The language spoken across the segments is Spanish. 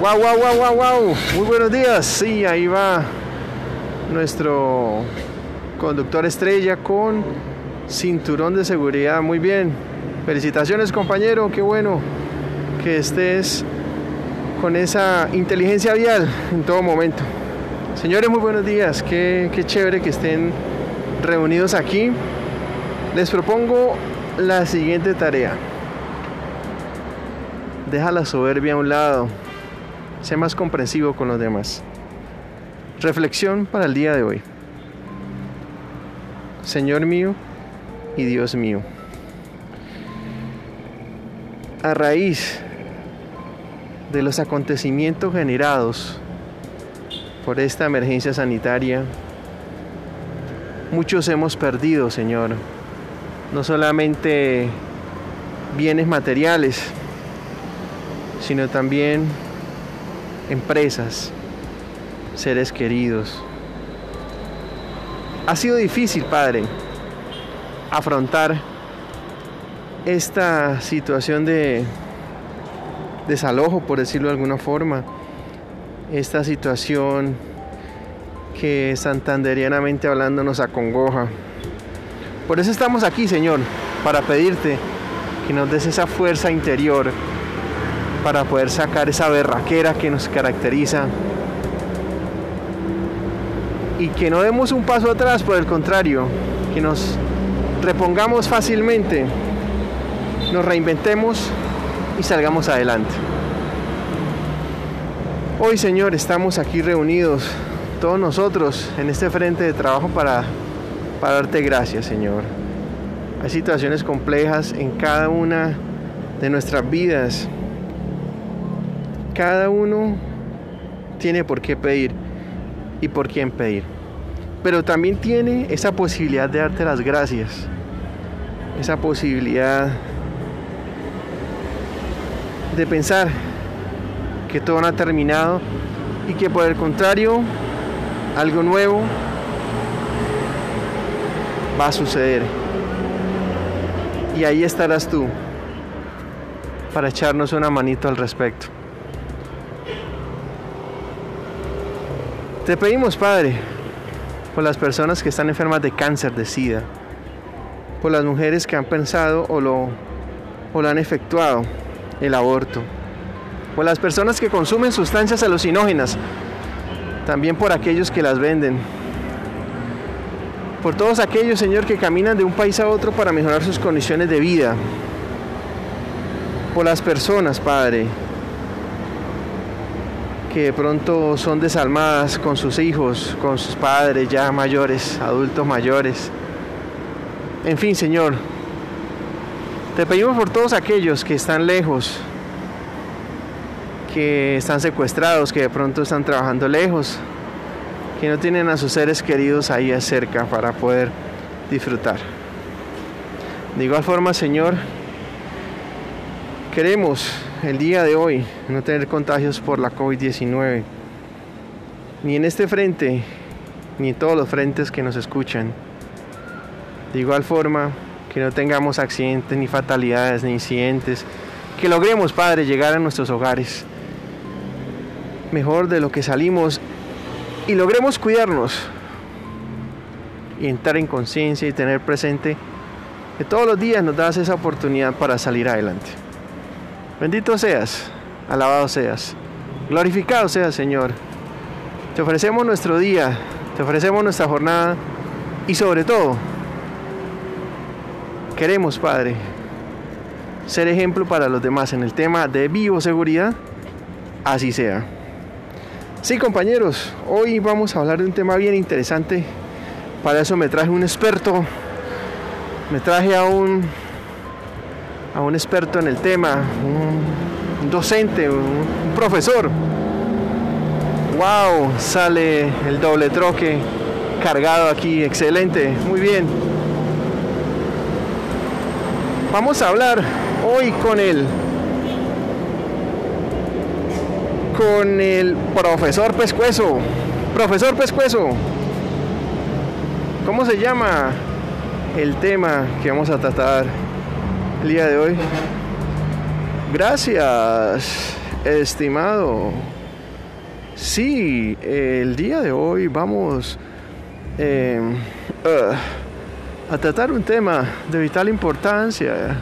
Wow, wow, wow, wow, wow. Muy buenos días. Sí, ahí va nuestro conductor estrella con cinturón de seguridad. Muy bien. Felicitaciones, compañero. Qué bueno que estés con esa inteligencia vial en todo momento. Señores, muy buenos días. Qué, qué chévere que estén reunidos aquí. Les propongo la siguiente tarea. Deja la soberbia a un lado Sé más comprensivo con los demás. Reflexión para el día de hoy. Señor mío y Dios mío. A raíz de los acontecimientos generados por esta emergencia sanitaria, muchos hemos perdido, Señor, no solamente bienes materiales, sino también empresas, seres queridos. Ha sido difícil, Padre, afrontar esta situación de desalojo, por decirlo de alguna forma, esta situación que santanderianamente hablando nos acongoja. Por eso estamos aquí, Señor, para pedirte que nos des esa fuerza interior para poder sacar esa berraquera que nos caracteriza y que no demos un paso atrás, por el contrario, que nos repongamos fácilmente, nos reinventemos y salgamos adelante. Hoy, Señor, estamos aquí reunidos, todos nosotros, en este frente de trabajo para, para darte gracias, Señor. Hay situaciones complejas en cada una de nuestras vidas cada uno tiene por qué pedir y por quién pedir. Pero también tiene esa posibilidad de darte las gracias. Esa posibilidad de pensar que todo no ha terminado y que por el contrario algo nuevo va a suceder. Y ahí estarás tú para echarnos una manito al respecto. Te pedimos, Padre, por las personas que están enfermas de cáncer, de SIDA, por las mujeres que han pensado o lo, o lo han efectuado, el aborto, por las personas que consumen sustancias alucinógenas, también por aquellos que las venden, por todos aquellos, Señor, que caminan de un país a otro para mejorar sus condiciones de vida, por las personas, Padre, que de pronto son desalmadas con sus hijos, con sus padres ya mayores, adultos mayores. En fin, Señor, te pedimos por todos aquellos que están lejos, que están secuestrados, que de pronto están trabajando lejos, que no tienen a sus seres queridos ahí cerca para poder disfrutar. De igual forma, Señor, queremos el día de hoy no tener contagios por la COVID-19, ni en este frente, ni en todos los frentes que nos escuchan. De igual forma, que no tengamos accidentes, ni fatalidades, ni incidentes, que logremos, Padre, llegar a nuestros hogares mejor de lo que salimos y logremos cuidarnos y entrar en conciencia y tener presente que todos los días nos das esa oportunidad para salir adelante. Bendito seas, alabado seas, glorificado seas, Señor. Te ofrecemos nuestro día, te ofrecemos nuestra jornada y sobre todo, queremos, Padre, ser ejemplo para los demás en el tema de bioseguridad. Así sea. Sí, compañeros, hoy vamos a hablar de un tema bien interesante. Para eso me traje un experto, me traje a un a un experto en el tema, un docente, un, profesor. ¡Wow! Sale el doble troque cargado aquí, excelente, muy bien. Vamos a hablar hoy con él, con el profesor Pescueso. Profesor Pescueso, ¿cómo se llama el tema que vamos a tratar el día de hoy. Gracias, estimado. Sí, el día de hoy vamos eh, uh, a tratar un tema de vital importancia.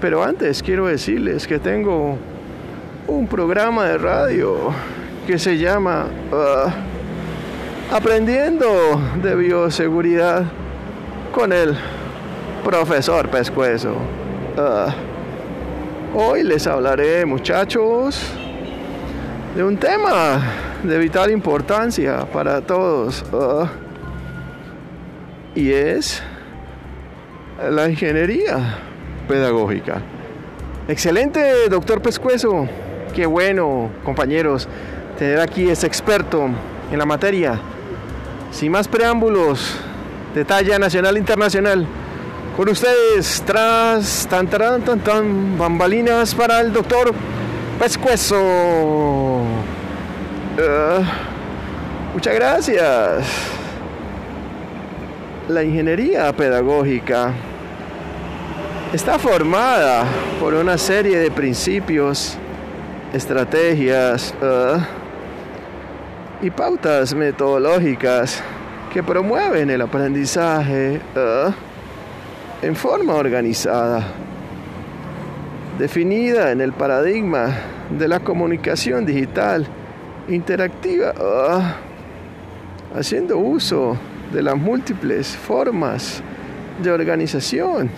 Pero antes quiero decirles que tengo un programa de radio que se llama uh, Aprendiendo de Bioseguridad con el profesor Pescuezo. Uh, hoy les hablaré, muchachos, de un tema de vital importancia para todos. Uh, y es la ingeniería pedagógica. Excelente, doctor Pescuezo. Qué bueno, compañeros, tener aquí este experto en la materia. Sin más preámbulos, de talla nacional e internacional. Con ustedes, tras tan tan tan tan bambalinas para el doctor Pescuezo. Uh, muchas gracias. La ingeniería pedagógica está formada por una serie de principios estrategias uh, y pautas metodológicas que promueven el aprendizaje uh, en forma organizada, definida en el paradigma de la comunicación digital interactiva, uh, haciendo uso de las múltiples formas de organización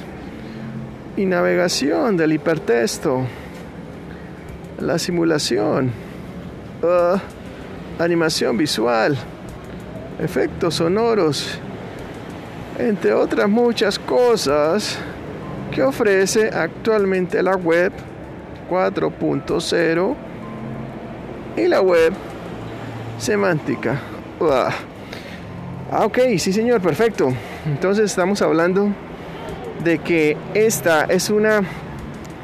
y navegación del hipertexto la simulación, uh, animación visual, efectos sonoros, entre otras muchas cosas que ofrece actualmente la web 4.0 y la web semántica. Ah, ok, sí señor, perfecto. Entonces estamos hablando de que esta es una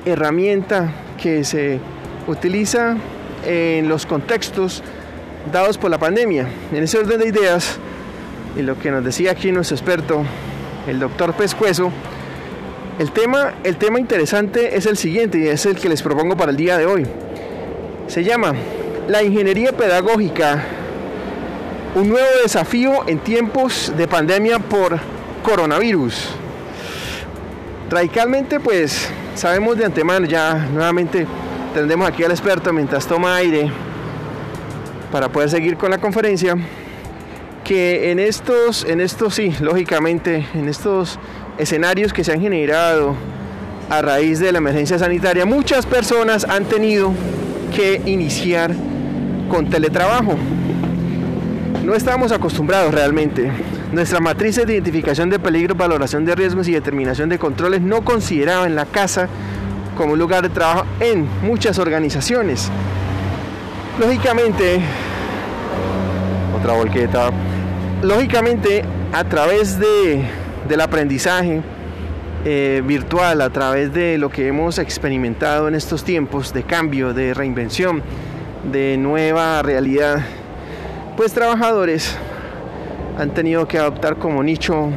herramienta que se utiliza en los contextos dados por la pandemia. En ese orden de ideas, y lo que nos decía aquí nuestro experto, el doctor Pescueso, el tema, el tema interesante es el siguiente y es el que les propongo para el día de hoy. Se llama La ingeniería pedagógica, un nuevo desafío en tiempos de pandemia por coronavirus. Radicalmente, pues sabemos de antemano ya nuevamente Tendemos aquí al experto mientras toma aire para poder seguir con la conferencia. Que en estos, en estos sí, lógicamente, en estos escenarios que se han generado a raíz de la emergencia sanitaria, muchas personas han tenido que iniciar con teletrabajo. No estábamos acostumbrados realmente. Nuestra matriz de identificación de peligros, valoración de riesgos y determinación de controles no consideraba en la casa como un lugar de trabajo en muchas organizaciones. Lógicamente, otra volqueta, lógicamente a través de, del aprendizaje eh, virtual, a través de lo que hemos experimentado en estos tiempos de cambio, de reinvención, de nueva realidad, pues trabajadores han tenido que adoptar como nicho,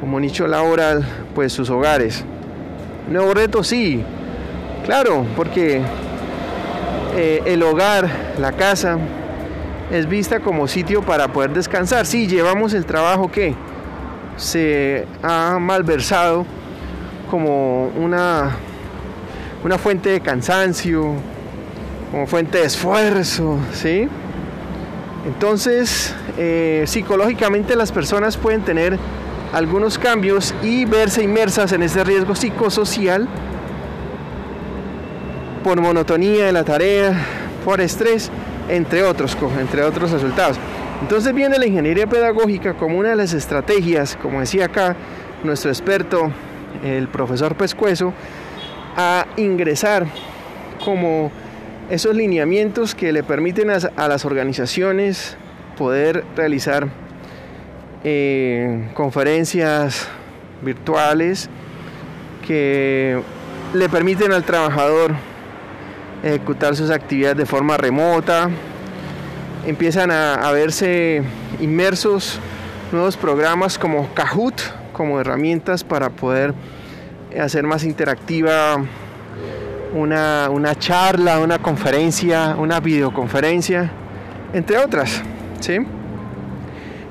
como nicho laboral, pues sus hogares. Nuevo reto, sí, claro, porque eh, el hogar, la casa, es vista como sitio para poder descansar. Sí, llevamos el trabajo que se ha malversado como una, una fuente de cansancio, como fuente de esfuerzo, ¿sí? Entonces, eh, psicológicamente las personas pueden tener algunos cambios y verse inmersas en ese riesgo psicosocial por monotonía de la tarea, por estrés, entre otros, entre otros resultados. Entonces viene la ingeniería pedagógica como una de las estrategias, como decía acá nuestro experto, el profesor Pescueso, a ingresar como esos lineamientos que le permiten a las organizaciones poder realizar eh, conferencias virtuales que le permiten al trabajador ejecutar sus actividades de forma remota, empiezan a, verse inmersos nuevos programas como Kahoot, como herramientas para poder hacer más interactiva una, una charla, una conferencia, una videoconferencia, entre otras. ¿sí?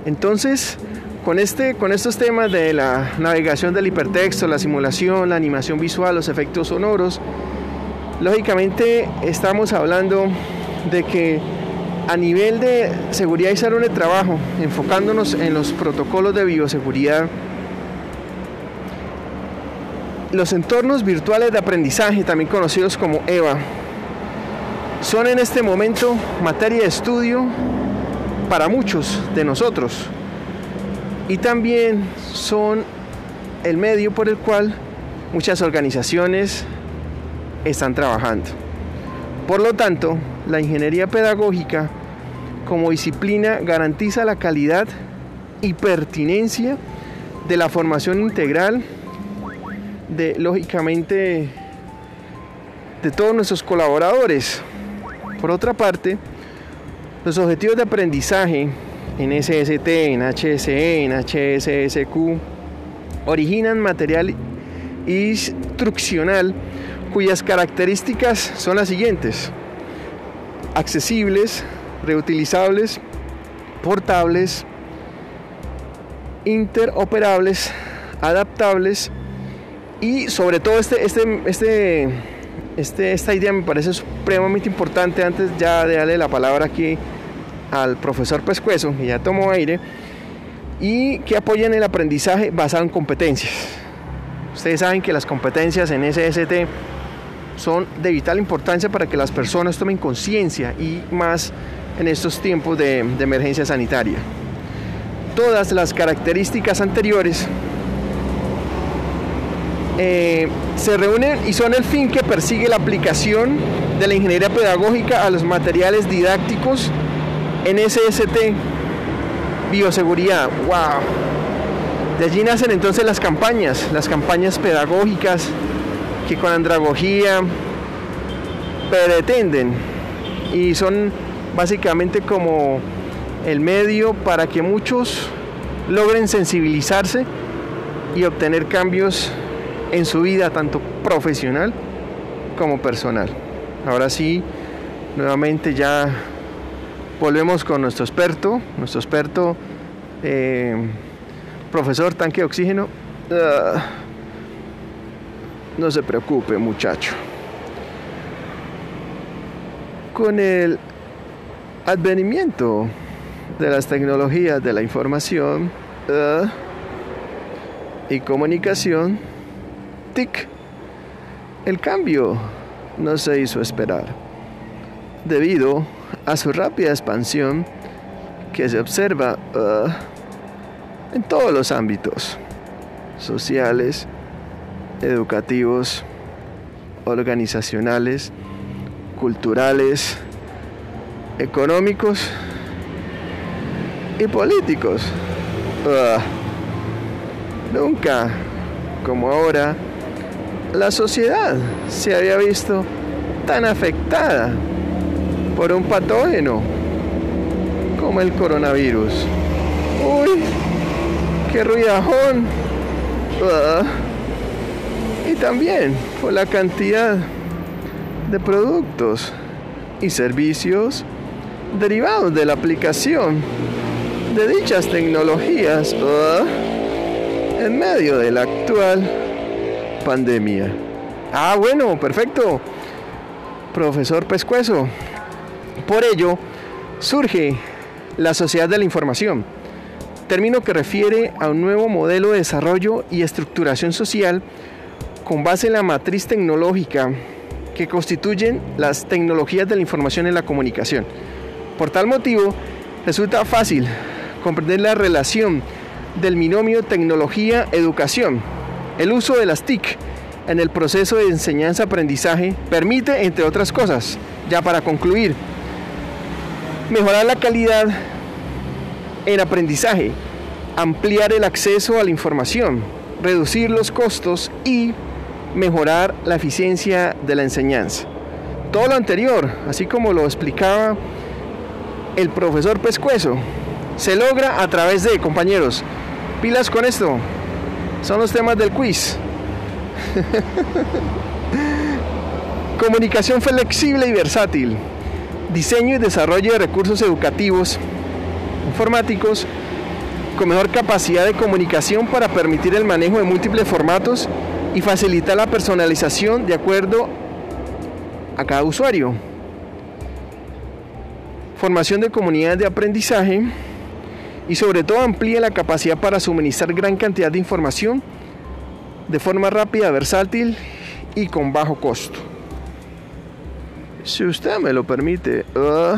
Entonces, con, este, con estos temas de la navegación del hipertexto, la simulación, la animación visual, los efectos sonoros, lógicamente estamos hablando de que a nivel de seguridad y salud de trabajo, enfocándonos en los protocolos de bioseguridad, los entornos virtuales de aprendizaje, también conocidos como EVA, son en este momento materia de estudio para muchos de nosotros y también son el medio por el cual muchas organizaciones están trabajando. Por lo tanto, la ingeniería pedagógica como disciplina garantiza la calidad y pertinencia de la formación integral de lógicamente de todos nuestros colaboradores. Por otra parte, los objetivos de aprendizaje en SST, en HSE, en HSSQ originan material instruccional cuyas características son las siguientes. Accesibles, reutilizables, portables, interoperables, adaptables y sobre todo este, este, este, este, esta idea me parece supremamente importante antes ya de darle la palabra aquí al profesor Pescuezo, que ya tomó aire, y que apoyan el aprendizaje basado en competencias. Ustedes saben que las competencias en SST son de vital importancia para que las personas tomen conciencia y más en estos tiempos de, de emergencia sanitaria. Todas las características anteriores eh, se reúnen y son el fin que persigue la aplicación de la ingeniería pedagógica a los materiales didácticos en SST, bioseguridad. ¡Wow! De allí nacen entonces las campañas, las campañas pedagógicas que con andragogía pretenden y son básicamente como el medio para que muchos logren sensibilizarse y obtener cambios en su vida, tanto profesional como personal. Ahora sí, nuevamente ya volvemos con nuestro experto, nuestro experto, eh, profesor tanque de oxígeno. Ah, no se preocupe, muchacho. Con el advenimiento de las tecnologías de la información ah, y comunicación, el cambio no se hizo esperar, debido a su rápida expansión que se observa uh, en todos los ámbitos, sociales, educativos, organizacionales, culturales, económicos y políticos. Uh, nunca como ahora la sociedad se había visto tan afectada por un patógeno como el coronavirus. Uy, qué ruidajón. Ah. Y también por la cantidad de productos y servicios derivados de la aplicación de dichas tecnologías ah, en medio de la actual pandemia. Ah, bueno, perfecto. Profesor Pescueso. Por ello, surge la sociedad de la información, término que refiere a un nuevo modelo de desarrollo y estructuración social con base en la matriz tecnológica que constituyen las tecnologías de la información en la comunicación. Por tal motivo, resulta fácil comprender la relación del binomio tecnología-educación el uso de las TIC en el proceso de enseñanza-aprendizaje permite, entre otras cosas, ya para concluir, mejorar la calidad en aprendizaje, ampliar el acceso a la información, reducir los costos y mejorar la eficiencia de la enseñanza. Todo lo anterior, así como lo explicaba el profesor Pescueso, se logra a través de, compañeros, pilas con esto, son los temas del quiz. Comunicación flexible y versátil. Diseño y desarrollo de recursos educativos, informáticos, con mejor capacidad de comunicación para permitir el manejo de múltiples formatos y facilitar la personalización de acuerdo a cada usuario. Formación de comunidades de aprendizaje y sobre todo amplía la capacidad para suministrar gran cantidad de información de forma rápida, versátil y con bajo costo. Si usted me lo permite, uh,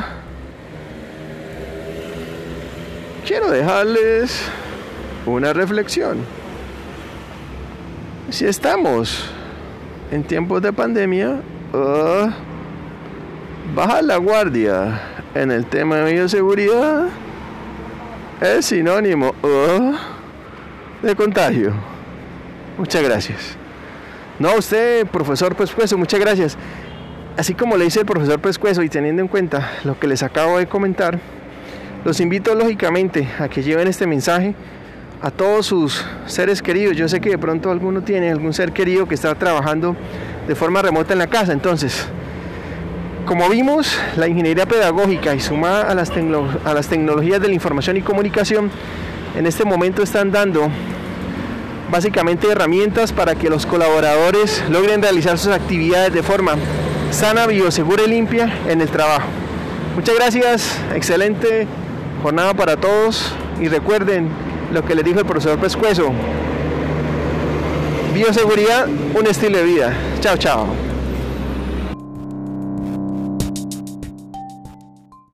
quiero dejarles una reflexión. Si estamos en tiempos de pandemia, uh, bajar la guardia en el tema de bioseguridad es sinónimo uh, de contagio. Muchas gracias. No, usted, profesor Pescueso, muchas gracias así como le dice el profesor Pescueso y teniendo en cuenta lo que les acabo de comentar, los invito lógicamente a que lleven este mensaje a todos sus seres queridos. Yo sé que de pronto alguno tiene algún ser querido que está trabajando de forma remota en la casa. Entonces, como vimos, la ingeniería pedagógica y sumada a las, a las tecnologías de la información y comunicación, en este momento están dando básicamente herramientas para que los colaboradores logren realizar sus actividades de forma sana, biosegura y limpia en el trabajo. Muchas gracias, excelente jornada para todos y recuerden lo que les dijo el profesor Pescueso. Bioseguridad, un estilo de vida. Chao, chao.